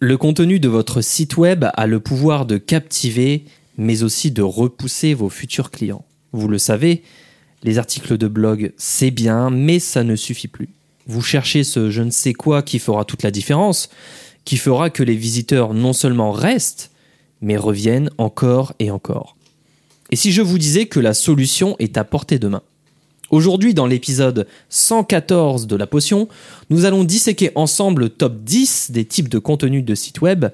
Le contenu de votre site web a le pouvoir de captiver, mais aussi de repousser vos futurs clients. Vous le savez, les articles de blog, c'est bien, mais ça ne suffit plus. Vous cherchez ce je ne sais quoi qui fera toute la différence, qui fera que les visiteurs non seulement restent, mais reviennent encore et encore. Et si je vous disais que la solution est à portée de main Aujourd'hui, dans l'épisode 114 de la potion, nous allons disséquer ensemble le top 10 des types de contenus de sites web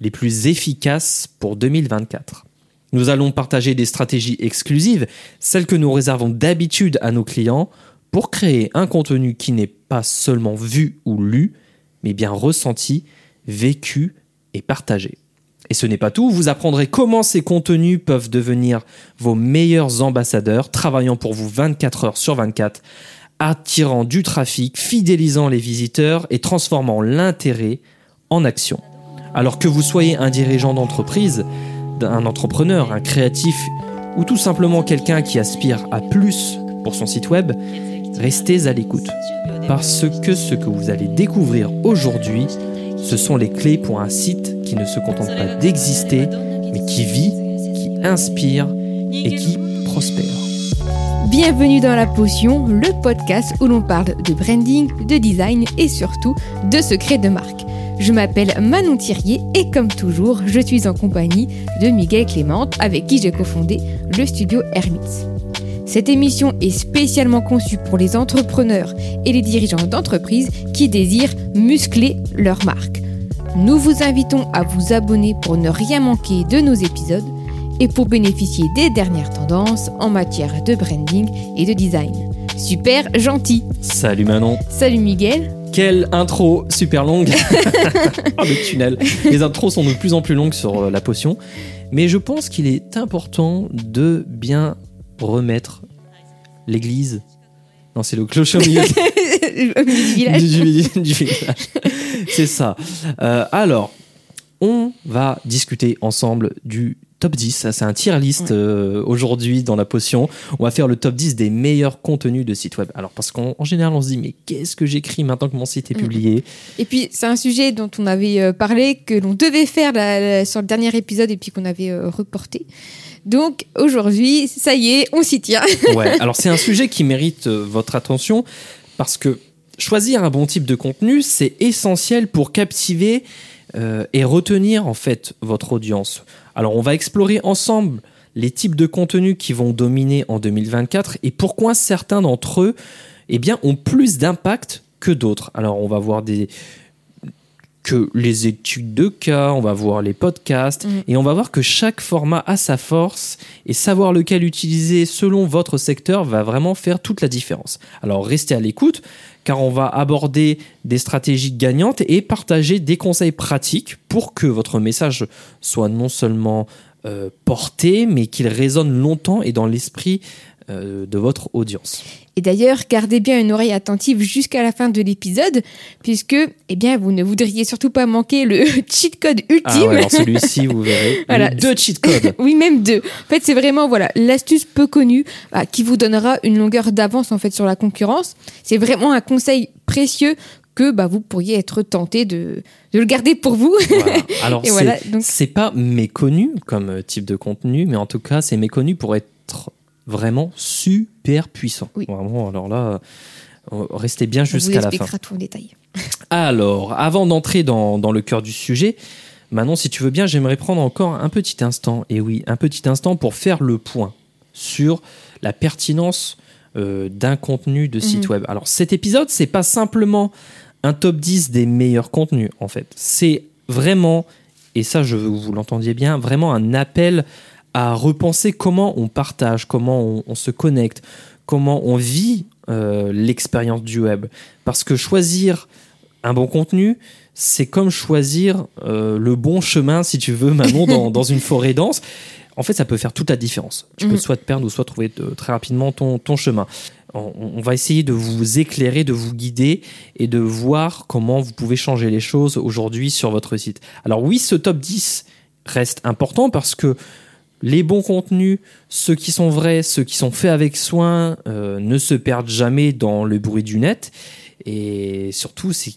les plus efficaces pour 2024. Nous allons partager des stratégies exclusives, celles que nous réservons d'habitude à nos clients, pour créer un contenu qui n'est pas seulement vu ou lu, mais bien ressenti, vécu et partagé. Et ce n'est pas tout, vous apprendrez comment ces contenus peuvent devenir vos meilleurs ambassadeurs, travaillant pour vous 24 heures sur 24, attirant du trafic, fidélisant les visiteurs et transformant l'intérêt en action. Alors que vous soyez un dirigeant d'entreprise, un entrepreneur, un créatif ou tout simplement quelqu'un qui aspire à plus pour son site web, restez à l'écoute. Parce que ce que vous allez découvrir aujourd'hui, ce sont les clés pour un site qui ne se contente pas d'exister, mais qui vit, qui inspire et qui prospère. Bienvenue dans La Potion, le podcast où l'on parle de branding, de design et surtout de secrets de marque. Je m'appelle Manon Thirier et comme toujours, je suis en compagnie de Miguel Clément avec qui j'ai cofondé le studio Hermits. Cette émission est spécialement conçue pour les entrepreneurs et les dirigeants d'entreprises qui désirent muscler leur marque. Nous vous invitons à vous abonner pour ne rien manquer de nos épisodes et pour bénéficier des dernières tendances en matière de branding et de design. Super gentil. Salut Manon. Salut Miguel. Quelle intro super longue. Oh, le tunnel. Les intros sont de plus en plus longues sur euh, la potion, mais je pense qu'il est important de bien remettre l'église. Non, c'est le clocher au milieu du village. c'est ça. Euh, alors, on va discuter ensemble du top 10. C'est un tier list euh, aujourd'hui dans la potion. On va faire le top 10 des meilleurs contenus de site web. Alors, parce qu'en général, on se dit, mais qu'est-ce que j'écris maintenant que mon site est mm. publié? Et puis, c'est un sujet dont on avait euh, parlé, que l'on devait faire sur le dernier épisode et puis qu'on avait reporté. Donc aujourd'hui, ça y est, on s'y tient. ouais, alors c'est un sujet qui mérite euh, votre attention parce que choisir un bon type de contenu, c'est essentiel pour captiver euh, et retenir en fait votre audience. Alors on va explorer ensemble les types de contenus qui vont dominer en 2024 et pourquoi certains d'entre eux eh bien, ont plus d'impact que d'autres. Alors on va voir des, que les études de cas, on va voir les podcasts, mm. et on va voir que chaque format a sa force, et savoir lequel utiliser selon votre secteur va vraiment faire toute la différence. Alors restez à l'écoute, car on va aborder des stratégies gagnantes et partager des conseils pratiques pour que votre message soit non seulement euh, porté, mais qu'il résonne longtemps et dans l'esprit de votre audience. Et d'ailleurs, gardez bien une oreille attentive jusqu'à la fin de l'épisode, puisque eh bien, vous ne voudriez surtout pas manquer le cheat code ultime. Ah ouais, alors celui-ci, vous verrez. voilà. Deux cheat codes. oui, même deux. En fait, c'est vraiment voilà l'astuce peu connue bah, qui vous donnera une longueur d'avance en fait sur la concurrence. C'est vraiment un conseil précieux que bah, vous pourriez être tenté de, de le garder pour vous. Alors, c'est voilà, donc... pas méconnu comme type de contenu, mais en tout cas, c'est méconnu pour être vraiment super puissant. Vraiment, alors là, euh, restez bien jusqu'à la fin. tout en détail. Alors, avant d'entrer dans, dans, le cœur du sujet, Manon, si tu veux bien, j'aimerais prendre encore un petit instant, et oui, un petit instant pour faire le point sur la pertinence euh, d'un contenu de site mhm. web. Alors, cet épisode, c'est pas simplement un top 10 des meilleurs contenus, en fait. C'est vraiment, et ça, je veux que vous l'entendiez bien, vraiment un appel à repenser comment on partage, comment on, se connecte, comment on vit euh, l'expérience du web. Parce que choisir un bon contenu, c'est comme choisir euh, le bon chemin, si tu veux, Manon, dans, dans, une forêt dense. En fait, ça peut faire toute la différence. Tu peux mhm. soit te perdre ou soit trouver très rapidement ton, ton chemin. On, on, va essayer de vous éclairer, de vous guider et de voir comment vous pouvez changer les choses aujourd'hui sur votre site. Alors oui, ce top 10 reste important parce que les bons contenus, ceux qui sont vrais, ceux qui sont faits avec soin, euh, ne se perdent jamais dans le bruit du net. Et surtout, c'est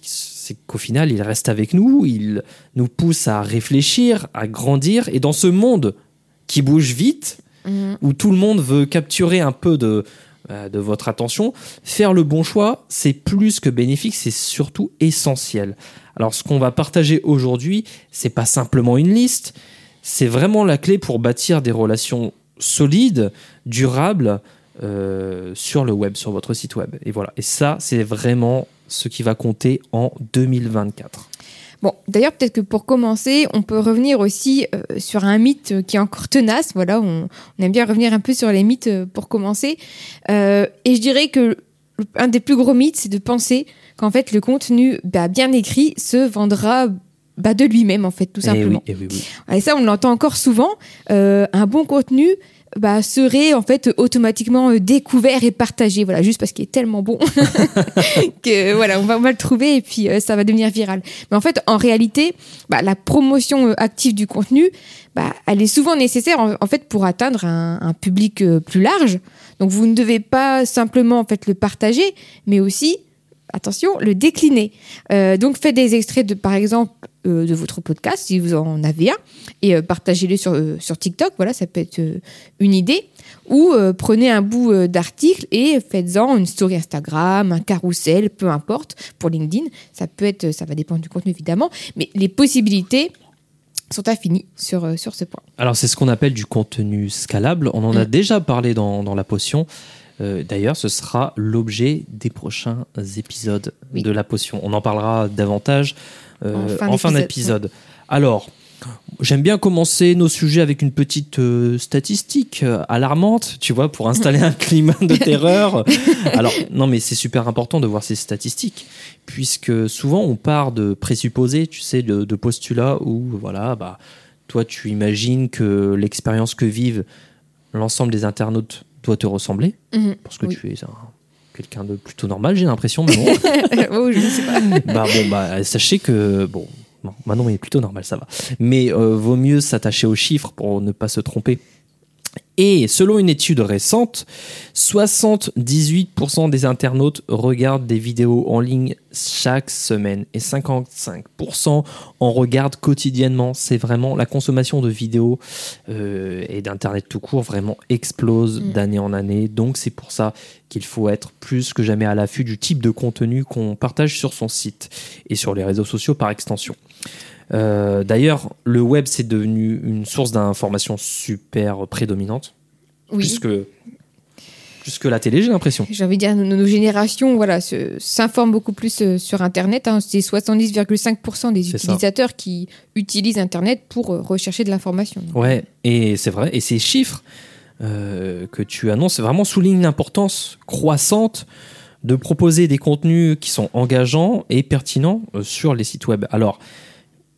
qu'au final, il reste avec nous, il nous pousse à réfléchir, à grandir. Et dans ce monde qui bouge vite, Mhm. où tout le monde veut capturer un peu de, euh, de votre attention, faire le bon choix, c'est plus que bénéfique, c'est surtout essentiel. Alors, ce qu'on va partager aujourd'hui, c'est pas simplement une liste, c'est vraiment la clé pour bâtir des relations solides, durables euh, sur le web, sur votre site web. Et voilà. Et ça, c'est vraiment ce qui va compter en 2024. Bon, d'ailleurs, peut-être que pour commencer, on peut revenir aussi euh, sur un mythe qui est encore tenace. Voilà, on, aime bien revenir un peu sur les mythes euh, pour commencer. Et je dirais que un des plus gros mythes, c'est de penser qu'en fait, le contenu bah, bien écrit se vendra bah, de lui-même, en fait, tout Eh simplement. oui, eh oui, oui. Et ça, on l'entend encore souvent. Euh, un bon contenu bah, serait en fait automatiquement euh, découvert et partagé. Voilà, juste parce qu'il est tellement bon que voilà, on va, on va le trouver et puis euh, ça va devenir viral. Mais en fait, en réalité, bah, la promotion euh, active du contenu, bah, elle est souvent nécessaire en, en fait pour atteindre un, un public euh, plus large. Donc, vous ne devez pas simplement en fait le partager, mais aussi attention, le décliner. Euh, donc faites des extraits de, par exemple, euh, de votre podcast, si vous en avez un, et euh, partagez-le sur, sur TikTok. Voilà, ça peut être une idée. Ou prenez un bout d'article et faites-en une story Instagram, un carrousel, peu importe. Pour LinkedIn, ça peut être, ça va dépendre du contenu évidemment, mais les possibilités sont infinies sur, euh, sur ce point. Alors, c'est ce qu'on appelle du contenu scalable. On en a Mm. déjà parlé dans, dans la potion. Euh, D'ailleurs, ce sera l'objet des prochains épisodes Oui. de la potion. On en parlera davantage euh, En fin d'épisode. Alors, j'aime bien commencer nos sujets avec une petite euh, statistique euh, alarmante, tu vois, pour installer un climat de terreur. Alors, non, mais c'est super important de voir ces statistiques, puisque souvent on part de présupposés, tu sais, de, de postulats où, voilà, bah, toi, tu imagines que l'expérience que vivent l'ensemble des internautes doit te ressembler, Mhm. parce que Oui. tu es un- quelqu'un de plutôt normal, j'ai l'impression, mais bon. oh, je ne sais pas. bah bon, bah sachez que bon, non, Manon est plutôt normal, ça va. Mais euh, vaut mieux s'attacher aux chiffres pour ne pas se tromper. Et selon une étude récente, 78% des internautes regardent des vidéos en ligne chaque semaine et 55% en regardent quotidiennement. C'est vraiment la consommation de vidéos euh, et d'internet tout court vraiment explose Mm. d'année en année. Donc c'est pour ça qu'il faut être plus que jamais à l'affût du type de contenu qu'on partage sur son site et sur les réseaux sociaux par extension. Euh, D'ailleurs, le web c'est devenu une source d'information super prédominante, Oui. plus que plus que la télé, j'ai l'impression. J'ai envie de dire, nos, nos générations voilà, s'informent beaucoup plus euh, sur Internet. hein. C'est 70,5% des ça. utilisateurs qui utilisent Internet pour euh, rechercher de l'information. Ouais, et c'est vrai. Et ces chiffres euh, que tu annonces vraiment soulignent l'importance croissante de proposer des contenus qui sont engageants et pertinents euh, sur les sites web. Alors,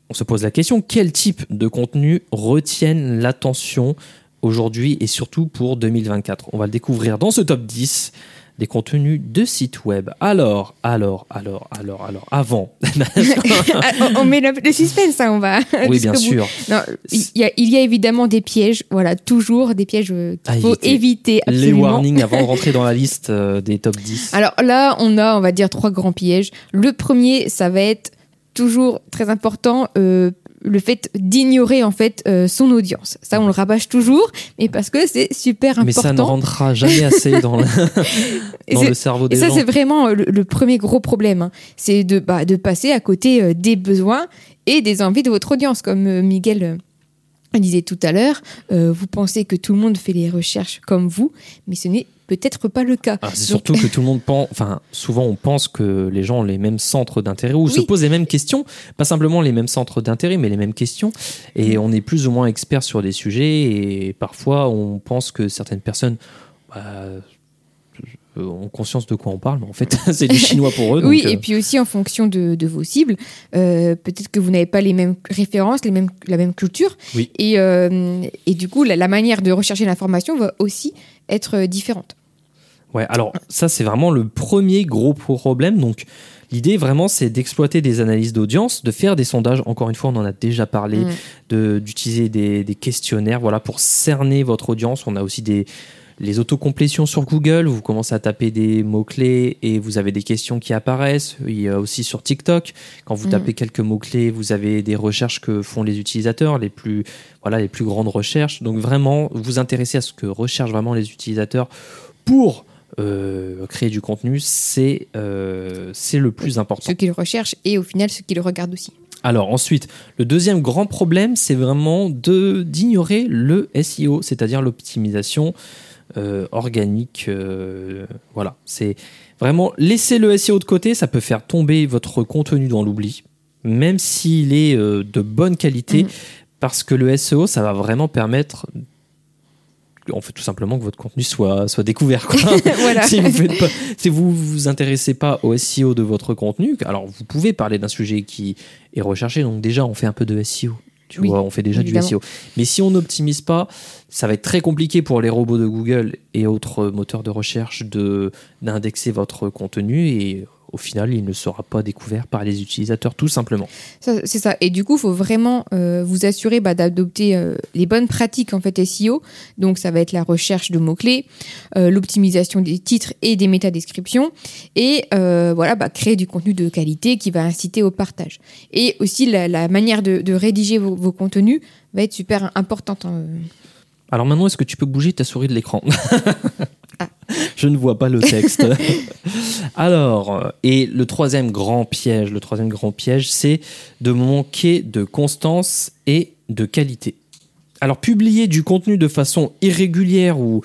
on se pose la question quel type de contenu retiennent l'attention aujourd'hui et surtout pour 2024 On va le découvrir dans ce top 10 des contenus de sites web. Alors, alors, alors, alors, alors, avant. On, met le, le suspense, hein, on va. oui, bien sûr. Non, il y, a, il y a évidemment des pièges, voilà, toujours des pièges euh, qu'il faut éviter. éviter Les warnings avant de rentrer dans la liste euh, des top 10. Alors là, on a, on va dire, trois grands pièges. Le premier, ça va être toujours très important, euh, le fait d'ignorer en fait euh, son audience. Ça, on le rabâche toujours, mais parce que c'est super important. Mais ça ne rentrera jamais assez dans le, Et dans c'est- le cerveau Et des ça, gens. c'est vraiment euh, le, le premier gros problème. hein. C'est de, bah, de passer à côté euh, des besoins et des envies de votre audience. Comme euh, Miguel disait tout à l'heure, vous pensez que tout le monde fait les recherches comme vous, mais ce n'est peut-être pas le cas. Ah, c'est surtout que tout le monde pense, enfin, souvent on pense que les gens ont les mêmes centres d'intérêt ou se posent les mêmes questions, pas simplement les mêmes centres d'intérêt, mais les mêmes questions. Et on est plus ou moins expert sur des sujets et parfois on pense que certaines personnes bah, euh, ont conscience de quoi on parle, mais en fait c'est du chinois pour eux. oui, donc, euh, et puis aussi en fonction de, de vos cibles, euh, peut-être que vous n'avez pas les mêmes références, les mêmes, la même culture. Oui. Et, euh, et du coup, la, la manière de rechercher l'information va aussi être différente. Ouais, alors ça c'est vraiment le premier gros problème. Donc l'idée vraiment c'est d'exploiter des analyses d'audience, de faire des sondages. Encore une fois, on en a déjà parlé, Mm. de d'utiliser des, des questionnaires, voilà, pour cerner votre audience. On a aussi des les autocomplétions sur Google, vous commencez à taper des mots-clés et vous avez des questions qui apparaissent. Il y a aussi sur TikTok, quand vous Mhm. tapez quelques mots-clés, vous avez des recherches que font les utilisateurs, les plus, voilà, les plus grandes recherches. Donc vraiment, vous intéressez à ce que recherchent vraiment les utilisateurs pour euh, créer du contenu, c'est euh, le plus important. Ce qu'ils recherchent et au final ce qu'ils regardent aussi. Alors ensuite, le deuxième grand problème, c'est vraiment d'ignorer le SEO, c'est-à-dire l'optimisation euh, organique. euh, voilà, c'est vraiment laisser le SEO de côté, ça peut faire tomber votre contenu dans l'oubli, même s'il est de bonne qualité, Mhm. parce que le SEO, ça va vraiment permettre en fait tout simplement que votre contenu soit soit découvert quoi. voilà. si vous faites pas, si vous vous intéressez pas au SEO de votre contenu, alors vous pouvez parler d'un sujet qui est recherché. Donc déjà, on fait un peu de SEO. Tu Oui, vois, on fait déjà évidemment. du SEO. Mais si on n'optimise pas, ça va être très compliqué pour les robots de Google et autres moteurs de recherche de d'indexer votre contenu et au final, il ne sera pas découvert par les utilisateurs, tout simplement. C'est ça. Et du coup, il faut vraiment euh, vous assurer bah, d'adopter euh, les bonnes pratiques en fait SEO. Donc, ça va être la recherche de mots-clés, euh, l'optimisation des titres et des métadescriptions, et voilà, bah, créer du contenu de qualité qui va inciter au partage. Et aussi, la, la manière de, de rédiger vos, vos contenus va être super importante. hein. Alors maintenant, est-ce que tu peux bouger ta souris de l'écran? Je ne vois pas le texte. Alors, et le troisième grand piège, le troisième grand piège, c'est de manquer de constance et de qualité. Alors, publier du contenu de façon irrégulière ou,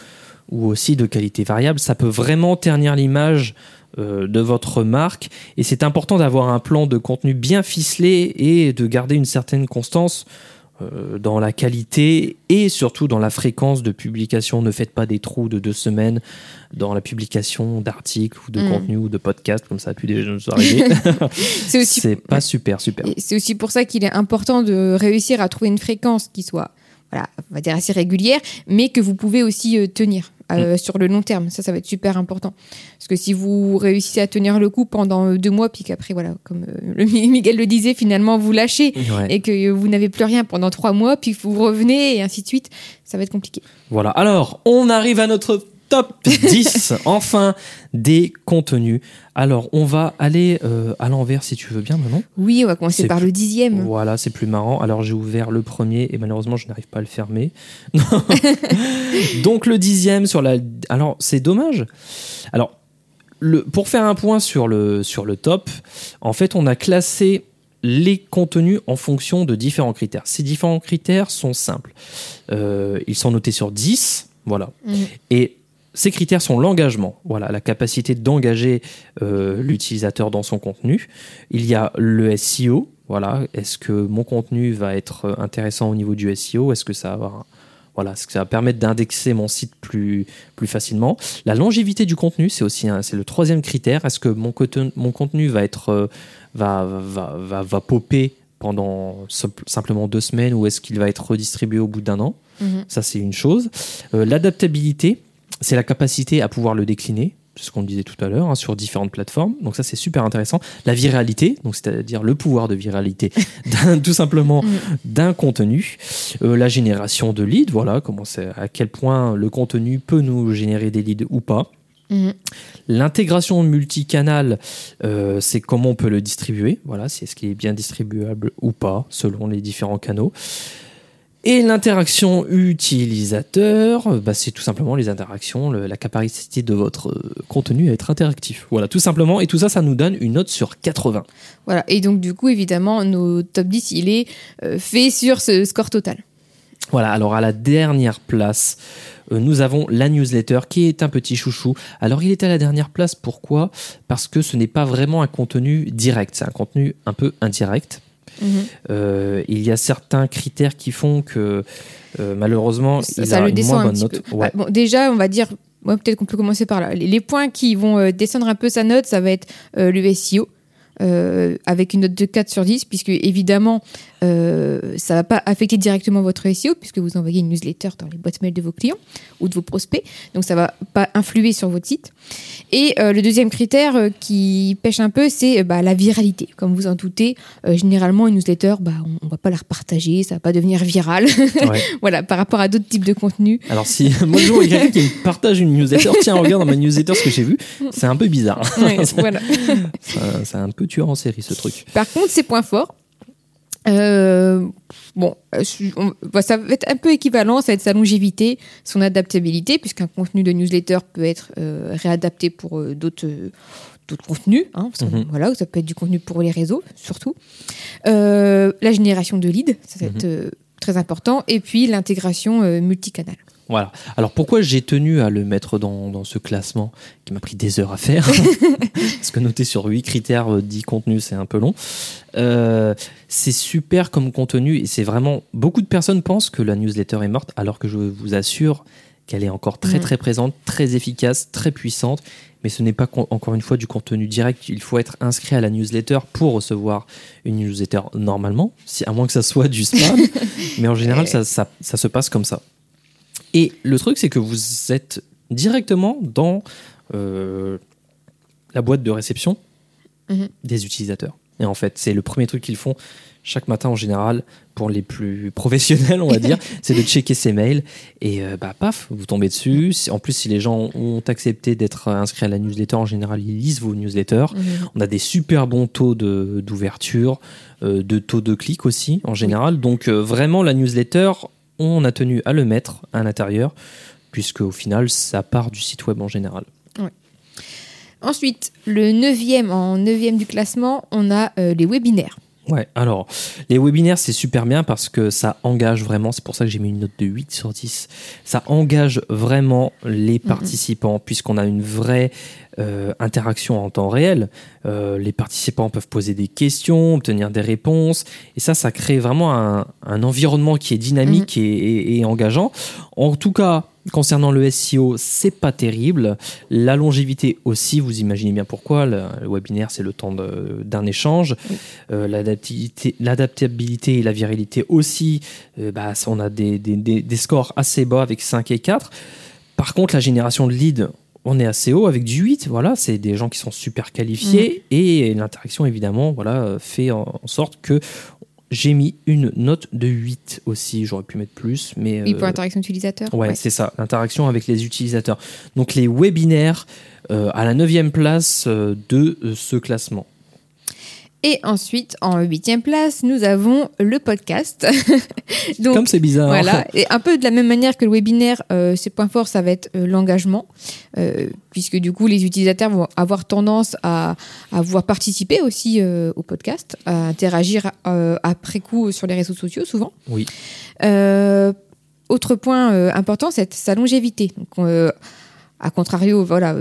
ou aussi de qualité variable, ça peut vraiment ternir l'image euh, de votre marque. Et c'est important d'avoir un plan de contenu bien ficelé et de garder une certaine constance dans la qualité et surtout dans la fréquence de publication. Ne faites pas des trous de deux semaines dans la publication d'articles ou de Mm. contenus ou de podcasts, comme ça a pu déjà nous arriver. C'est aussi pas super, c'est aussi pour ça qu'il est important de réussir à trouver une fréquence qui soit, voilà, on va dire assez régulière, mais que vous pouvez aussi euh, tenir euh, sur le long terme. Ça, ça va être super important. Parce que si vous réussissez à tenir le coup pendant euh, deux mois, puis qu'après, voilà, comme euh, le Miguel le disait, finalement vous lâchez Ouais. et que vous n'avez plus rien pendant trois mois, puis vous revenez et ainsi de suite, ça va être compliqué. Voilà. Alors, on arrive à notre top 10, enfin, des contenus. Alors, on va aller euh, à l'envers si tu veux bien, Manon. Oui, on va commencer par plus- le dixième. Voilà, c'est plus marrant. Alors j'ai ouvert le premier et malheureusement je n'arrive pas à le fermer. Donc le dixième sur la. Alors c'est dommage. Alors le... pour faire un point sur le sur le top, en fait on a classé les contenus en fonction de différents critères. Ces différents critères sont simples. Euh, ils sont notés sur 10, voilà. Mhm. Et ces critères sont l'engagement, voilà, la capacité d'engager euh, l'utilisateur dans son contenu. Il y a le SEO, voilà, est-ce que mon contenu va être euh, intéressant au niveau du SEO Est-ce que ça va avoir un- voilà, est-ce que ça va permettre d'indexer mon site plus, plus facilement? La longévité du contenu, c'est aussi c'est le troisième critère. Est-ce que mon, contenu- mon contenu va être euh, va, va, va, va popper pendant simp- simplement deux semaines ou est-ce qu'il va être redistribué au bout d'un an? Mhm. ça, c'est une chose. Euh, L'adaptabilité, c'est la capacité à pouvoir le décliner. C'est ce qu'on disait tout à l'heure, hein, sur différentes plateformes. Donc ça, c'est super intéressant. La viralité, donc c'est-à-dire le pouvoir de viralité, tout simplement Mhm. d'un contenu. Euh, la génération de leads, voilà, comment à quel point le contenu peut nous générer des leads ou pas. Mhm. L'intégration multicanal, euh, c'est comment on peut le distribuer. Voilà, c'est est-ce qu'il est bien distribuable ou pas selon les différents canaux. Et l'interaction utilisateur, bah, c'est tout simplement les interactions, le- la capacité de votre euh, contenu à être interactif. Voilà, tout simplement. Et tout ça, ça nous donne une note sur 80. Voilà. Et donc, du coup, évidemment, nos top 10, il est euh, fait sur ce score total. Voilà, alors à la dernière place, euh, nous avons la newsletter qui est un petit chouchou. Alors il est à la dernière place, pourquoi? Parce que ce n'est pas vraiment un contenu direct, c'est un contenu un peu indirect. Euh, il y a certains critères qui font que euh, malheureusement ça, il ça a le une descend moins bonne note. Ouais. Ah, bon, déjà, on va dire, ouais, peut-être qu'on peut commencer par là. Les, les points qui vont euh, descendre un peu sa note, ça va être le SEO. Euh, avec une note de 4 sur 10, puisque évidemment, euh, ça ne va pas affecter directement votre SEO, puisque vous envoyez une newsletter dans les boîtes mail de vos clients ou de vos prospects, donc ça ne va pas influer sur votre site. Et euh, le deuxième critère qui pêche un peu, c'est bah, la viralité. Comme vous en doutez, généralement, une newsletter, bah, on ne va pas la repartager, ça ne va pas devenir viral. voilà, par rapport à d'autres types de contenus. Alors si moi je vois quelqu'un qui partage une newsletter, tiens, regarde dans ma newsletter ce que j'ai vu, c'est un peu bizarre. voilà. c'est un peu tueur en série, ce truc. Par contre, ses points forts, euh, bon, bah, ça va être un peu équivalent, ça va être sa longévité, son adaptabilité, puisqu'un contenu de newsletter peut être euh, réadapté pour euh, d'autres d'autres contenus. Hein, mhm. Voilà, ça peut être du contenu pour les réseaux, surtout. la génération de leads, ça va mhm. être très important. Et puis l'intégration multicanal. Voilà. Alors pourquoi j'ai tenu à le mettre dans, ce classement qui m'a pris des heures à faire Parce que noter sur 8 critères 10 euh, contenus, c'est un peu long. Euh, c'est super comme contenu et c'est vraiment... Beaucoup de personnes pensent que la newsletter est morte alors que je vous assure qu'elle est encore très très présente, très efficace, très puissante. Mais ce n'est pas encore une fois du contenu direct. Il faut être inscrit à la newsletter pour recevoir une newsletter normalement, si, à moins que ça soit du spam. mais en général, ça, ça se passe comme ça. Et le truc, c'est que vous êtes directement dans euh, la boîte de réception mhm. des utilisateurs. Et en fait, c'est le premier truc qu'ils font chaque matin en général, pour les plus professionnels, on va dire, c'est de checker ses mails. Et euh, bah, paf, vous tombez dessus. En plus, si les gens ont accepté d'être inscrits à la newsletter, en général, ils lisent vos newsletters. Mhm. On a des super bons taux d'ouverture, euh, de, taux de clic aussi, en général. Donc, vraiment, la newsletter, on a tenu à le mettre à l'intérieur, puisque au final, ça part du site web en général. Ensuite, le neuvième, en neuvième du classement, on a euh, les webinaires. Ouais, alors, les webinaires, c'est super bien parce que ça engage vraiment, c'est pour ça que j'ai mis une note de 8 sur 10, ça engage vraiment les participants, puisqu'on a une vraie euh, interaction en temps réel. Euh, les participants peuvent poser des questions, obtenir des réponses, et ça, ça crée vraiment un, environnement qui est dynamique et, et engageant. En tout cas, Concernant le SEO, c'est pas terrible. La longévité aussi, vous imaginez bien pourquoi. Le, webinaire, c'est le temps d'un échange. Euh, l'adaptabilité et la viralité aussi, euh, bah, on a des, scores assez bas avec 5 et 4. Par contre, la génération de leads, on est assez haut avec du 8. Voilà, c'est des gens qui sont super qualifiés mm. et l'interaction, évidemment, voilà, fait en sorte que j'ai mis une note de 8 aussi, j'aurais pu mettre plus. Mais, oui, pour euh, l'interaction utilisateur Ouais, c'est ça, l'interaction avec les utilisateurs. Donc les webinaires euh, à la 9 place euh, de ce classement. Et ensuite, en huitième place, nous avons le podcast. Donc, Comme c'est bizarre. Voilà. Et un peu de la même manière que le webinaire, euh, ses points forts, ça va être euh, l'engagement, euh, puisque du coup, les utilisateurs vont avoir tendance à, à vouloir participer aussi au podcast, à interagir après coup sur les réseaux sociaux, souvent. Oui. autre point important, c'est sa longévité. Donc, a contrario, voilà,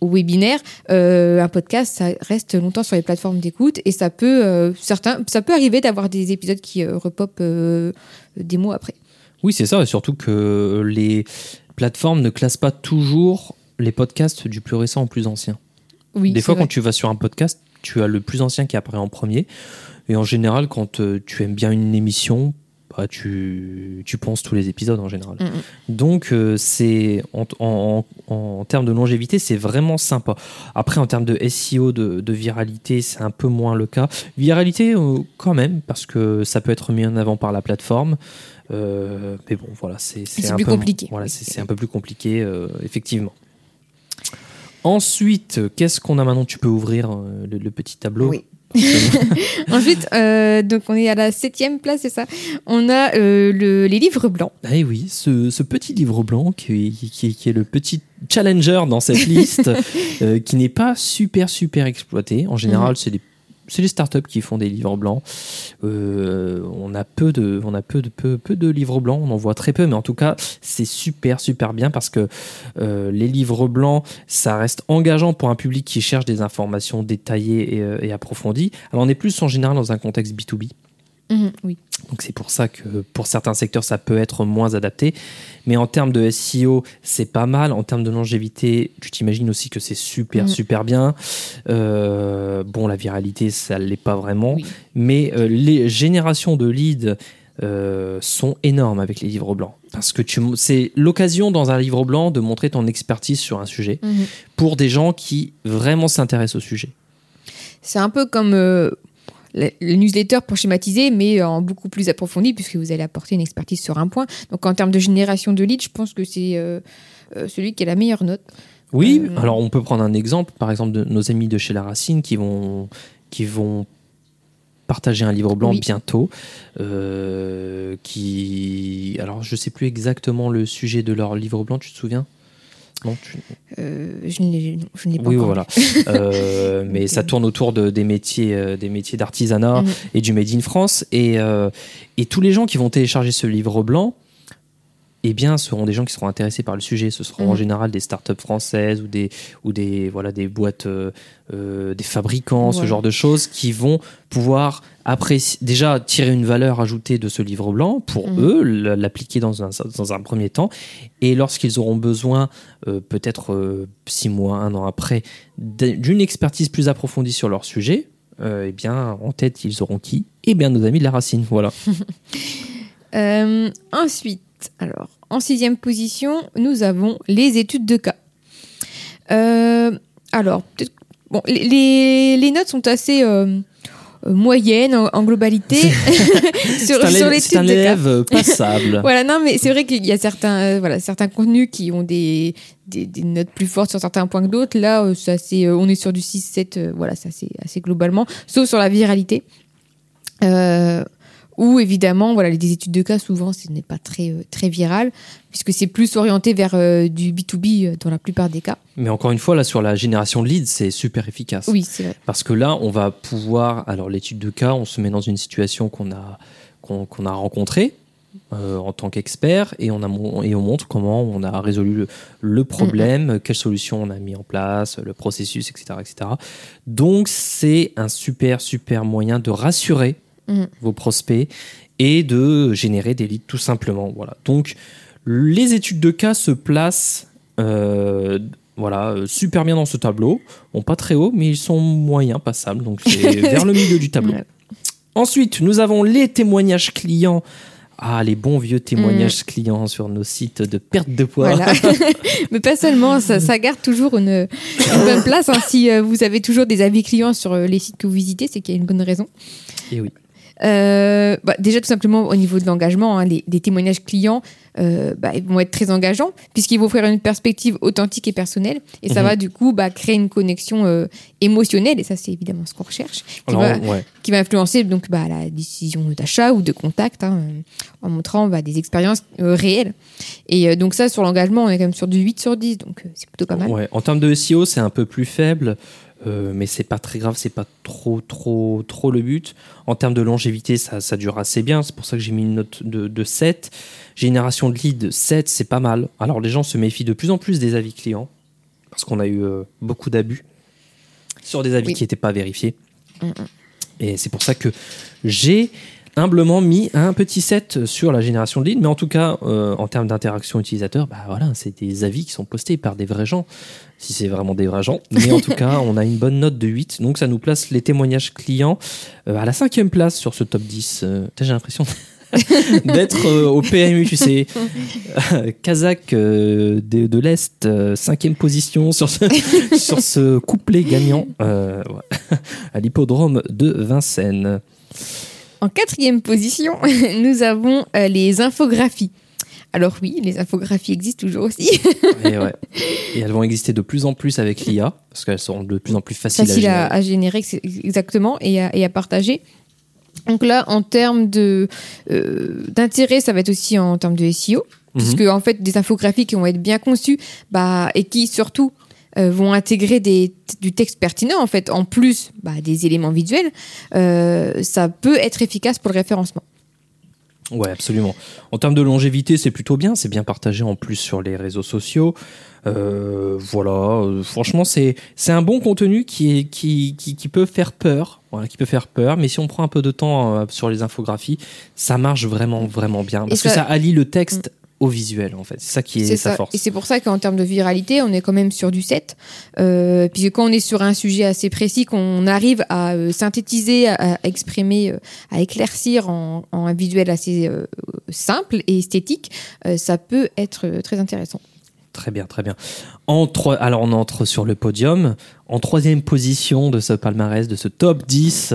au, webinaire, euh, un podcast, ça reste longtemps sur les plateformes d'écoute et ça peut, euh, certains, ça peut arriver d'avoir des épisodes qui euh, repopent des mois après. Oui, c'est ça, surtout que les plateformes ne classent pas toujours les podcasts du plus récent au plus ancien. Oui, des fois, quand tu vas sur un podcast, tu as le plus ancien qui apparaît en premier. Et en général, quand tu aimes bien une émission, bah, tu, tu penses tous les épisodes en général. Mm, mm. Donc, euh, c'est en, en, en, termes de longévité, c'est vraiment sympa. Après, en termes de SEO, de, de viralité, c'est un peu moins le cas. Viralité, euh, quand même, parce que ça peut être mis en avant par la plateforme. Euh, mais bon, voilà, c'est un plus compliqué. Voilà, c'est un peu plus compliqué, effectivement. Ensuite, qu'est-ce qu'on a maintenant? Tu peux ouvrir le, le petit tableau. Oui. Ensuite, euh, donc on est à la septième place, c'est ça On a euh, le, les livres blancs. Ah oui, ce, ce, petit livre blanc qui, qui, qui, est le petit challenger dans cette liste, euh, qui n'est pas super super exploité. En général, mhm. c'est des c'est les startups qui font des livres blancs. Euh, on a peu de, peu de, livres blancs, on en voit très peu, mais en tout cas, c'est super, super bien parce que euh, les livres blancs, ça reste engageant pour un public qui cherche des informations détaillées et, euh, approfondies. Alors, on est plus en général dans un contexte B2B. Mhm, oui. Donc c'est pour ça que pour certains secteurs, ça peut être moins adapté. Mais en termes de SEO, c'est pas mal. En termes de longévité, tu t'imagines aussi que c'est super, Mhm. super bien. Euh, bon, la viralité, ça ne l'est pas vraiment. Oui. Mais euh, les générations de leads euh, sont énormes avec les livres blancs. Parce que c'est l'occasion dans un livre blanc de montrer ton expertise sur un sujet Mhm. pour des gens qui vraiment s'intéressent au sujet. C'est un peu comme le le newsletter pour schématiser, mais en beaucoup plus approfondi, puisque vous allez apporter une expertise sur un point. Donc en termes de génération de leads, je pense que c'est euh, euh, celui qui a la meilleure note. Oui, Euh, alors on peut prendre un exemple, par exemple de nos amis de chez La Racine qui vont, qui vont partager un livre blanc Oui. bientôt. euh, qui, alors je sais plus exactement le sujet de leur livre blanc, tu te souviens? Non, tu- Euh, je ne l'ai pas Oui, encore voilà. Euh, mais ça tourne autour de, des métiers, euh, des métiers d'artisanat Mhm. et du Made in France. Et, et tous les gens qui vont télécharger ce livre blanc, eh bien, seront des gens qui seront intéressés par le sujet. Ce seront en Mhm. général des startups françaises ou des, ou des, voilà, des boîtes, euh, euh, des fabricants, ce genre de choses, qui vont pouvoir apprécier, déjà tirer une valeur ajoutée de ce livre blanc pour Mhm. eux, l'appliquer dans un, dans un premier temps. Et lorsqu'ils auront besoin, euh, peut-être euh, six mois, un an après, d'une expertise plus approfondie sur leur sujet, eh bien, en tête, ils auront qui? Eh bien, nos amis de la racine. Voilà. Euh, alors, en sixième position, nous avons les études de cas. Euh, alors, peut-être- bon, les, notes sont assez euh, euh, moyennes en, en globalité sur, un, sur l'étude de cas. élève passable. Voilà, non, mais c'est vrai qu'il y a certains, euh, voilà, certains contenus qui ont des, des, des notes plus fortes sur certains points que d'autres. Là, c'est on est sur du 6-7, euh, voilà, c'est assez, assez globalement, sauf sur la viralité. Euh, où évidemment, voilà, les études de cas, souvent, ce n'est pas très, euh, très viral, puisque c'est plus orienté vers euh, du B2B euh, dans la plupart des cas. Mais encore une fois, là, sur la génération de leads, c'est super efficace. Oui, c'est vrai. Parce que là, on va pouvoir. Alors, l'étude de cas, on se met dans une situation qu'on a, qu'on qu'on a rencontrée euh, en tant qu'expert et, on a et on montre comment on a résolu le, le problème, quelles solutions on a mis en place, le processus, etc. etc. Donc, c'est un super, super moyen de rassurer Mhm. vos prospects et de générer des leads tout simplement. Voilà. Donc, les études de cas se placent. euh, voilà, euh, super bien dans ce tableau. Bon, pas très haut, mais ils sont moyens passables. Donc, c'est vers le milieu du tableau. Ouais. Ensuite, nous avons les témoignages clients. Ah, les bons vieux témoignages clients sur nos sites de perte de poids. Voilà. Mais pas seulement, ça, ça garde toujours une, une bonne place. hein. Si euh, vous avez toujours des avis clients sur les sites que vous visitez, c'est qu'il y a une bonne raison. Et oui. Euh, bah, déjà, tout simplement, au niveau de l'engagement, hein, les, les témoignages clients euh, bah, ils vont être très engageants, puisqu'ils vont offrir une perspective authentique et personnelle. Et ça Mhm. va, du coup, bah, créer une connexion euh, émotionnelle. Et ça, c'est évidemment ce qu'on recherche. Qui, Alors, va, ouais. qui va influencer donc, la décision d'achat ou de contact, hein, en montrant des expériences réelles. Et donc, ça, sur l'engagement, on est quand même sur du 8 sur 10. Donc, c'est plutôt pas mal. Ouais, En termes de SEO, c'est un peu plus faible, euh, mais c'est pas très grave, c'est pas trop, trop, trop le but. En termes de longévité, ça, ça dure assez bien, c'est pour ça que j'ai mis une note de, de 7. Génération de leads, 7, c'est pas mal. Alors les gens se méfient de plus en plus des avis clients, parce qu'on a eu euh, beaucoup d'abus sur des avis Oui. qui n'étaient pas vérifiés. Mm, mm. Et c'est pour ça que j'ai humblement mis un petit 7 sur la génération de leads, mais en tout cas, euh, en termes d'interaction utilisateur, bah voilà, c'est des avis qui sont postés par des vrais gens, si c'est vraiment des vrais gens. Mais en tout cas, on a une bonne note de 8, donc ça nous place les témoignages clients euh, à la cinquième place sur ce top 10. Euh, J'ai l'impression d'être euh, au PMU, tu sais. Kazakh euh, de, de l'Est, euh, cinquième position sur ce, sur ce couplet gagnant ouais, à l'hippodrome de Vincennes. En quatrième position, nous avons euh, les infographies. Alors oui, les infographies existent toujours aussi. Et, ouais. Et elles vont exister de plus en plus avec l'IA, parce qu'elles seront de plus en plus faciles Facile à à, générer. à générer c'est- exactement et à, et à partager. Donc là, en termes de euh, d'intérêt, ça va être aussi en termes de SEO, Mhm. puisque en fait des infographies qui vont être bien conçues, bah et qui surtout euh, vont intégrer des, du texte pertinent en fait, en plus bah, des éléments visuels, euh, ça peut être efficace pour le référencement. Ouais, absolument. En termes de longévité, c'est plutôt bien. C'est bien partagé en plus sur les réseaux sociaux. Euh, voilà, franchement, c'est c'est un bon contenu qui est qui, qui, qui peut faire peur, voilà, qui peut faire peur. Mais si on prend un peu de temps sur les infographies, ça marche vraiment vraiment bien parce que ça allie le texte au visuel en fait. C'est ça qui est, sa ça. force. Et c'est pour ça qu'en termes de viralité, on est quand même sur du 7. Euh, puisque quand on est sur un sujet assez précis, qu'on arrive à euh, synthétiser, à, à exprimer, euh, à éclaircir en, en un visuel assez simple et esthétique, ça peut être très intéressant. Très bien, très bien. En trois, alors on entre sur le podium. En troisième position de ce palmarès, de ce top 10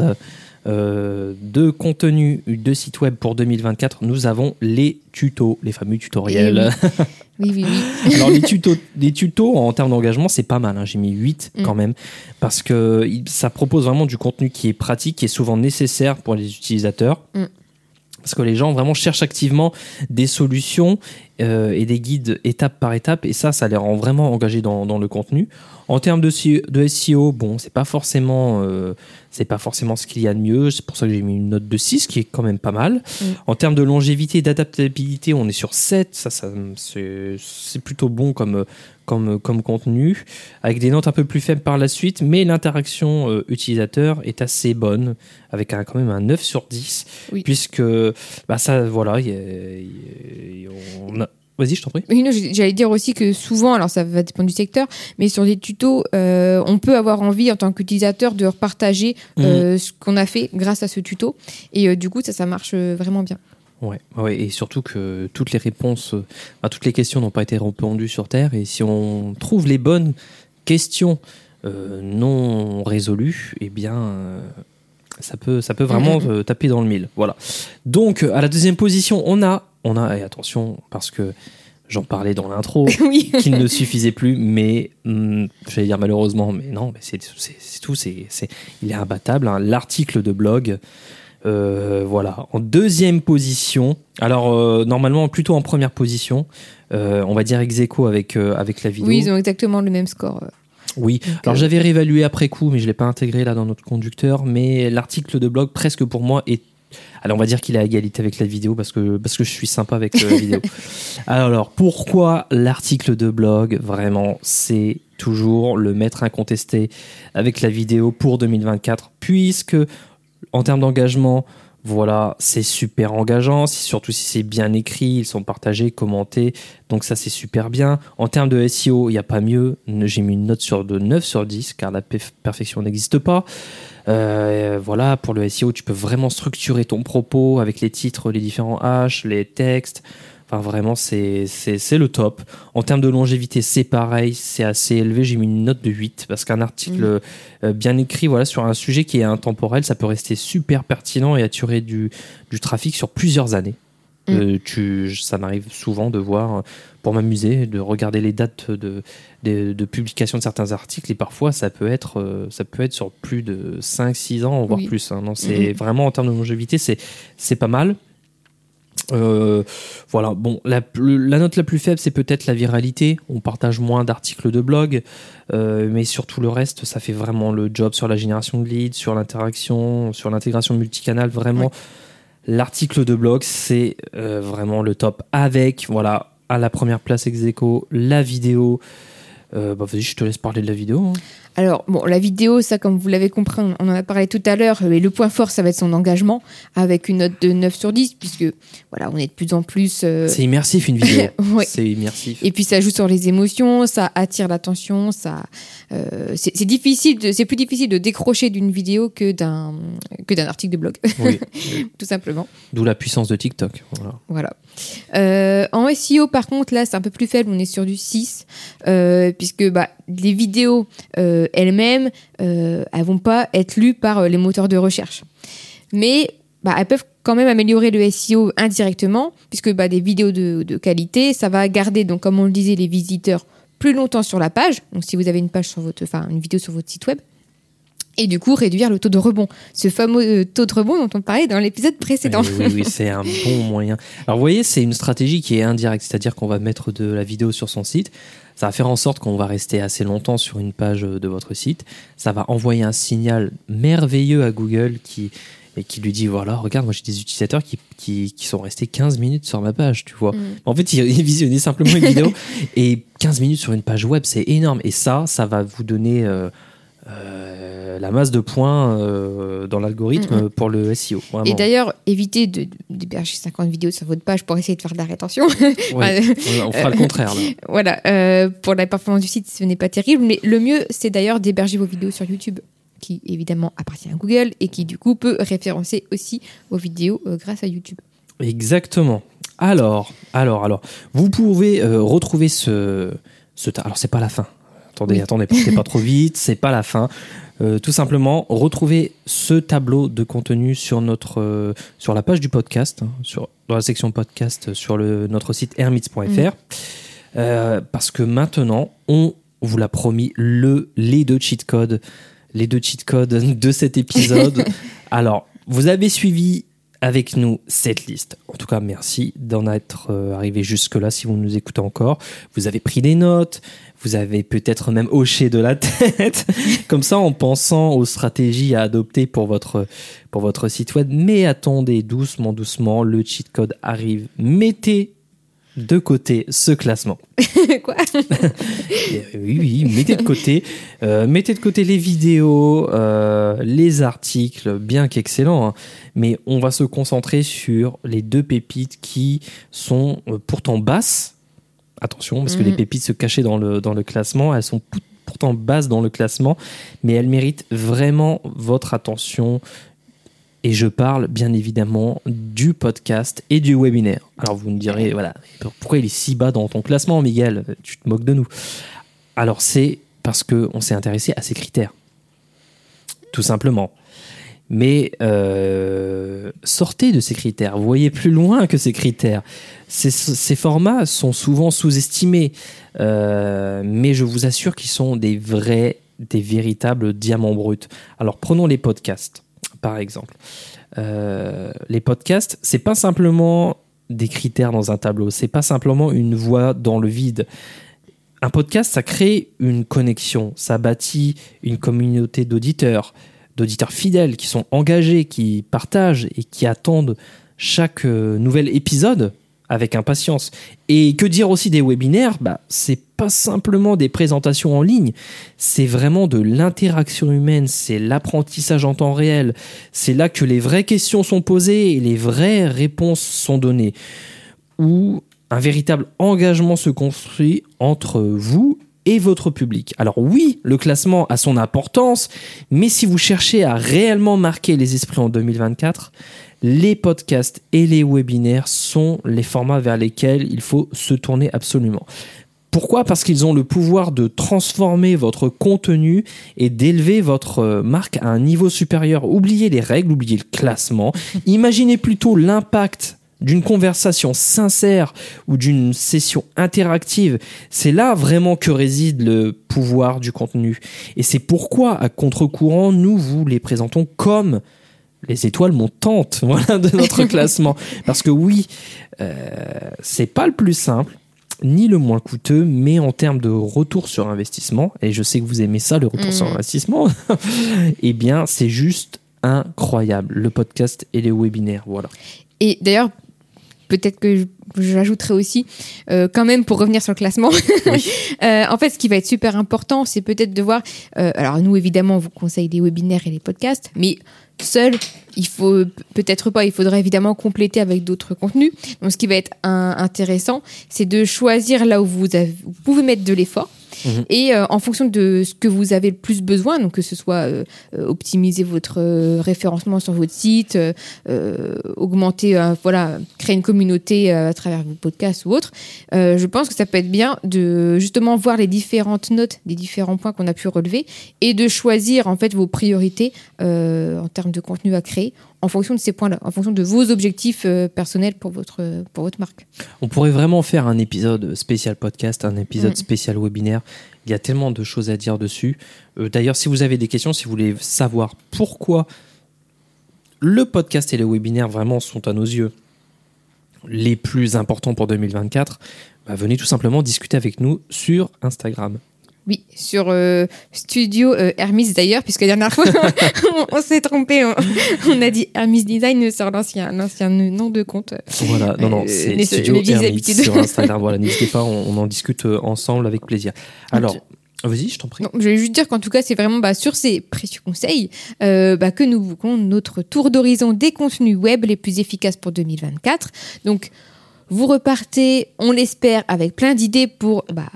euh, de contenu de site web pour 2024, nous avons les tutos, les fameux tutoriels. Oui, oui, oui. alors les tutos, les tutos en termes d'engagement, c'est pas mal. hein. J'ai mis 8 Mm. quand même parce que ça propose vraiment du contenu qui est pratique, qui est souvent nécessaire pour les utilisateurs. Mm. Parce que les gens vraiment cherchent activement des solutions euh, et des guides étape par étape, et ça, ça les rend vraiment engagés dans, dans le contenu. En termes de, SEO de SEO, bon, c'est pas forcément, euh, c'est pas forcément ce qu'il y a de mieux. C'est pour ça que j'ai mis une note de 6, qui est quand même pas mal. Mm. En termes de longévité et d'adaptabilité, on est sur 7. Ça, ça c'est plutôt bon comme, comme, comme contenu, avec des notes un peu plus faibles par la suite, mais l'interaction euh, utilisateur est assez bonne, avec un, quand même un 9 sur 10, Oui. puisque bah, ça, voilà, il y a- il y a- on a- Vas-y, je t'en prie. J'allais dire aussi que souvent, alors ça va dépendre du secteur, mais sur des tutos, euh, on peut avoir envie en tant qu'utilisateur de repartager euh, ce qu'on a fait grâce à ce tuto. Et euh, du coup, ça, ça marche vraiment bien. Ouais, ouais, et surtout que toutes les réponses, euh, enfin, toutes les questions n'ont pas été répondues sur Terre, et si on trouve les bonnes questions euh, non résolues, eh bien, euh, ça peut, ça peut vraiment euh, taper dans le mille. Voilà. Donc, à la deuxième position, on a, on a, et attention, parce que j'en parlais dans l'intro, oui. qu'il ne suffisait plus, mais hum, j'allais dire malheureusement, mais non, mais c'est tout, c'est c'est- il est imbattable. hein. L'article de blog, euh, voilà, en deuxième position. Alors euh, normalement plutôt en première position, euh, on va dire ex aequo avec avec la vidéo. Oui, ils ont exactement le même score. Oui. Alors j'avais réévalué après coup, mais je l'ai pas intégré là dans notre conducteur. Mais l'article de blog presque pour moi est alors on va dire qu'il est à égalité avec la vidéo parce que parce que je suis sympa avec la vidéo. Alors pourquoi l'article de blog Vraiment, c'est toujours le maître incontesté avec la vidéo pour 2024 puisque en termes d'engagement, voilà, c'est super engageant, surtout si c'est bien écrit, ils sont partagés, commentés, donc ça c'est super bien. En termes de SEO, il n'y a pas mieux, j'ai mis une note sur de 9 sur 10 car la perf- perfection n'existe pas. Euh, voilà, pour le SEO, tu peux vraiment structurer ton propos avec les titres, les différents H, les textes. Enfin, vraiment, c'est le top. En termes de longévité, c'est pareil, c'est assez élevé. J'ai mis une note de 8 parce qu'un article euh, bien écrit voilà, sur un sujet qui est intemporel, ça peut rester super pertinent et attirer du, du trafic sur plusieurs années. Mm. Euh, tu, ça m'arrive souvent de voir, pour m'amuser, de regarder les dates de, de, de publication de certains articles et parfois ça peut être, euh, ça peut être sur plus de 5-6 ans, voire Oui. plus. hein. Non, c'est Mhm. vraiment en termes de longévité, c'est pas mal. Euh, voilà, bon, la, note la plus faible, c'est peut-être la viralité. On partage moins d'articles de blog, euh, mais sur tout le reste, ça fait vraiment le job sur la génération de leads, sur l'interaction, sur l'intégration multicanal. Vraiment, l'article de blog, c'est euh, vraiment le top. Avec, voilà, à la première place ex aequo, la vidéo. Bah, vas-y, je te laisse parler de la vidéo. hein. Alors, bon, la vidéo, ça, comme vous l'avez compris, on en a parlé tout à l'heure, mais le point fort, ça va être son engagement, avec une note de 9 sur 10, puisque, voilà, on est de plus en plus... euh, C'est immersif une vidéo. ouais. C'est immersif. Et puis ça joue sur les émotions, ça attire l'attention, ça euh, c'est difficile, c'est plus difficile de décrocher d'une vidéo que d'un que d'un article de blog, Oui. tout simplement. D'où la puissance de TikTok. Voilà. Voilà. Euh, en SEO, par contre, là, c'est un peu plus faible. On est sur du 6, euh, puisque bah, les vidéos euh, elles-mêmes, euh, elles vont pas être lues par euh, les moteurs de recherche. Mais bah, elles peuvent quand même améliorer le SEO indirectement, puisque bah, des vidéos de, de qualité, ça va garder, donc comme on le disait, les visiteurs plus longtemps sur la page. Donc si vous avez une page sur votre, enfin une vidéo sur votre site web. Et du coup, réduire le taux de rebond. Ce fameux euh, taux de rebond dont on parlait dans l'épisode précédent. Oui, oui, oui, c'est un bon moyen. Alors, vous voyez, c'est une stratégie qui est indirecte, c'est-à-dire qu'on va mettre de la vidéo sur son site. Ça va faire en sorte qu'on va rester assez longtemps sur une page de votre site. Ça va envoyer un signal merveilleux à Google qui et qui lui dit voilà, regarde, moi j'ai des utilisateurs qui, qui, qui sont restés 15 minutes sur ma page, tu vois. Mm. En fait, il, il visionnait simplement une vidéo et 15 minutes sur une page web, c'est énorme. Et ça, ça va vous donner euh, euh, la masse de points euh, dans l'algorithme Mm, pour le SEO. vraiment. Et d'ailleurs, évitez de- d'héberger 50 vidéos sur votre page pour essayer de faire de la rétention. On fera le contraire. Là. voilà, euh, pour la performance du site, ce n'est pas terrible, mais le mieux, c'est d'ailleurs d'héberger vos vidéos sur YouTube, qui évidemment appartient à Google et qui du coup peut référencer aussi vos vidéos euh, grâce à YouTube. Exactement. Alors, alors, alors, vous pouvez euh, retrouver ce, ce. Alors, c'est pas la fin. Attendez, Oui. attendez, partez pas trop vite. C'est pas la fin. Euh, tout simplement, retrouvez ce tableau de contenu sur notre, euh, sur la page du podcast, hein, sur dans la section podcast sur le notre site hermits.fr, Mhm. Euh, parce que maintenant, on vous l'a promis, le les deux cheat codes, les deux cheat codes de cet épisode. Alors, vous avez suivi avec nous cette liste. En tout cas, merci d'en être euh, arrivé jusque-là si vous nous écoutez encore. Vous avez pris des notes, vous avez peut-être même hoché de la tête, comme ça en pensant aux stratégies à adopter pour votre, pour votre site web. Mais attendez doucement, doucement, le cheat code arrive. Mettez de côté ce classement. Quoi? Euh, oui, oui, mettez de côté, euh, mettez de côté les vidéos, euh, les articles, bien qu'excellents, hein, mais on va se concentrer sur les deux pépites qui sont euh, pourtant basses. Attention, parce que Mhm. les pépites se cachaient dans le, dans le classement, elles sont pou- pourtant basses dans le classement, mais elles méritent vraiment votre attention. Et je parle bien évidemment du podcast et du webinaire. Alors vous me direz, voilà, pourquoi il est si bas dans ton classement, Miguel? Tu te moques de nous. Alors c'est parce qu'on s'est intéressé à ces critères. Tout simplement. Mais euh, sortez de ces critères, voyez plus loin que ces critères. Ces, formats sont souvent sous-estimés, euh, mais je vous assure qu'ils sont des vrais, des véritables diamants bruts. Alors prenons les podcasts, par exemple. Euh, les podcasts, c'est pas simplement des critères dans un tableau, c'est pas simplement une voix dans le vide. Un podcast, ça crée une connexion, ça bâtit une communauté d'auditeurs, d'auditeurs fidèles qui sont engagés, qui partagent et qui attendent chaque euh, nouvel épisode avec impatience. Et que dire aussi des webinaires? Bah, C'est pas simplement des présentations en ligne, c'est vraiment de l'interaction humaine, c'est l'apprentissage en temps réel, c'est là que les vraies questions sont posées et les vraies réponses sont données, où un véritable engagement se construit entre vous et votre public. Alors oui, le classement a son importance, mais si vous cherchez à réellement marquer les esprits en 2024, les podcasts et les webinaires sont les formats vers lesquels il faut se tourner absolument. Pourquoi? Parce qu'ils ont le pouvoir de transformer votre contenu et d'élever votre euh, marque à un niveau supérieur. Oubliez les règles, oubliez le classement. Imaginez plutôt l'impact d'une conversation sincère ou d'une session interactive. C'est là vraiment que réside le pouvoir du contenu. Et c'est pourquoi, à contre-courant, nous vous les présentons comme les étoiles montantes voilà, de notre classement. Parce que oui, euh, c'est pas le plus simple ni le moins coûteux, mais en termes de retour sur investissement, et je sais que vous aimez ça, le retour Mm. sur investissement, eh bien, c'est juste incroyable, le podcast et les webinaires, voilà. Et d'ailleurs, peut-être que j'ajouterais aussi, euh, quand même pour revenir sur le classement, euh, en fait, ce qui va être super important, c'est peut-être de voir. euh, alors, nous, évidemment, on vous conseille les webinaires et les podcasts, mais seul, il faut peut-être pas. Il faudrait évidemment compléter avec d'autres contenus. Donc, ce qui va être un- intéressant, c'est de choisir là où vous, avez- vous pouvez mettre de l'effort. Mhm. Et euh, en fonction de ce que vous avez le plus besoin, donc que ce soit euh, optimiser votre euh, référencement sur votre site, augmenter, voilà, créer une communauté à travers vos podcasts ou autres, je pense que ça peut être bien de justement voir les différentes notes des différents points qu'on a pu relever et de choisir en fait vos priorités en termes de contenu à créer en fonction de ces points-là, en fonction de vos objectifs euh, personnels pour votre, pour votre marque. On pourrait vraiment faire un épisode spécial podcast, un épisode spécial webinaire. Il y a tellement de choses à dire dessus. Euh, D'ailleurs, si vous avez des questions, si vous voulez savoir pourquoi le podcast et le webinaire vraiment sont à nos yeux les plus importants pour 2024, bah, venez tout simplement discuter avec nous sur Instagram. Oui, sur euh, Studio euh, Hermes d'ailleurs, puisque la dernière fois, on, s'est trompé. On, a dit Hermes Design sur l'ancien, l'ancien nom de compte. Voilà, non, non, Euh, c'est Studio habitudes. sur Instagram. voilà, n'hésitez pas, on, on en discute euh, ensemble avec plaisir. Alors, vas-y, je t'en prie. Non, je vais juste dire qu'en tout cas, c'est vraiment bah, sur ces précieux conseils euh, bah, que nous bouclons notre tour d'horizon des contenus web les plus efficaces pour 2024. Donc, vous repartez, on l'espère, avec plein d'idées pour bah,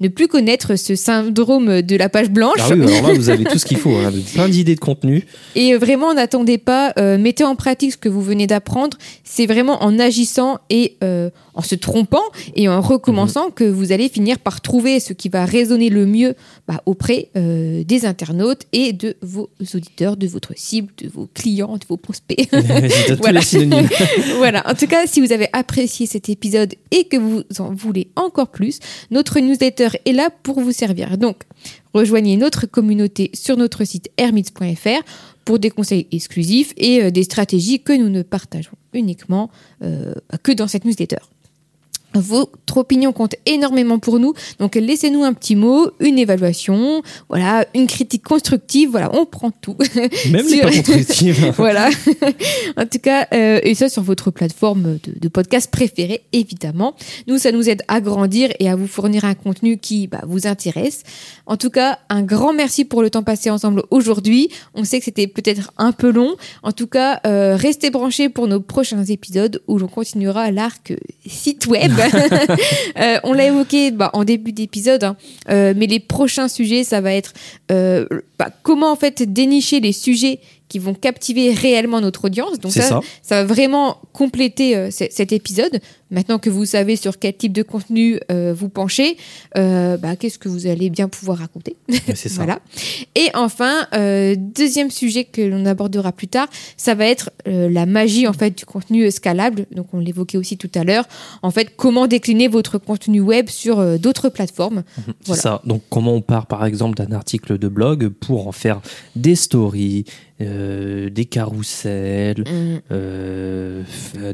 ne plus connaître ce syndrome de la page blanche. Ah oui, alors là, vous avez tout ce qu'il faut. hein, plein d'idées de contenu. Et vraiment, n'attendez pas, euh, mettez en pratique ce que vous venez d'apprendre. C'est vraiment en agissant et euh, en se trompant et en recommençant Mhm. que vous allez finir par trouver ce qui va résonner le mieux bah, auprès euh, des internautes et de vos auditeurs, de votre cible, de vos clients, de vos prospects. Voilà. voilà. En tout cas, si vous avez apprécié cet épisode et que vous en voulez encore plus, notre newsletter est là pour vous servir. Donc, rejoignez notre communauté sur notre site hermits.fr pour des conseils exclusifs et euh, des stratégies que nous ne partageons uniquement euh, que dans cette newsletter. Votre opinion compte énormément pour nous, donc laissez-nous un petit mot, une évaluation, voilà, une critique constructive, voilà, on prend tout. Même les Sur- pas constructives. voilà. en tout cas, euh, et ça sur votre plateforme de, de podcast préférée, évidemment. Nous, ça nous aide à grandir et à vous fournir un contenu qui bah, vous intéresse. En tout cas, un grand merci pour le temps passé ensemble aujourd'hui. On sait que c'était peut-être un peu long. En tout cas, euh, restez branchés pour nos prochains épisodes où l'on continuera l'arc site web. Euh, on l'a évoqué bah, en début d'épisode, hein. Euh, mais les prochains sujets, ça va être euh, bah, comment en fait dénicher les sujets qui vont captiver réellement notre audience. Donc C'est ça, ça. ça va vraiment compléter euh, cet épisode. Maintenant que vous savez sur quel type de contenu euh, vous penchez, euh, bah, qu'est-ce que vous allez bien pouvoir raconter C'est ça. Voilà. Et enfin, deuxième sujet que l'on abordera plus tard, ça va être la magie en fait du contenu scalable. Donc on l'évoquait aussi tout à l'heure. En fait, comment décliner votre contenu web sur d'autres plateformes. C'est Voilà. ça. Donc, comment on part, par exemple, d'un article de blog pour en faire des stories, euh, des carousels, Hum, euh,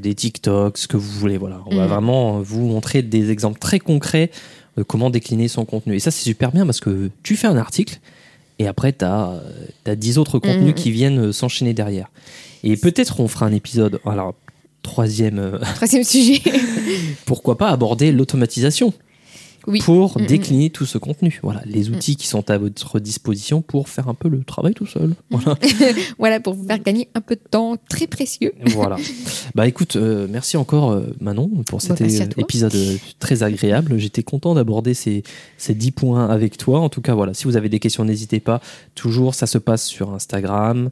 des TikToks, ce que vous voulez. Voilà. On va Mhm. vraiment vous montrer des exemples très concrets de comment décliner son contenu. Et ça, c'est super bien parce que tu fais un article et après, tu as, 10 autres contenus Mhm. qui viennent euh, s'enchaîner derrière. Et peut-être on fera un épisode. Alors, troisième, euh, Troisième sujet. pourquoi pas aborder l'automatisation Oui. pour Mhm. décliner tout ce contenu. Voilà, les outils qui sont à votre disposition pour faire un peu le travail tout seul. Voilà. voilà, pour vous faire gagner un peu de temps très précieux. voilà. Bah écoute, euh, merci encore euh, Manon pour cet Bah, toi. épisode euh, très agréable. J'étais content d'aborder ces, ces 10 points avec toi. En tout cas, voilà, si vous avez des questions, n'hésitez pas. Toujours, ça se passe sur Instagram.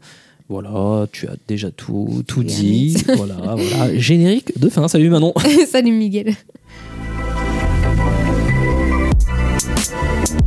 Voilà, tu as déjà tout, tout dit. voilà, voilà. Générique de fin. Salut Manon. Salut Miguel.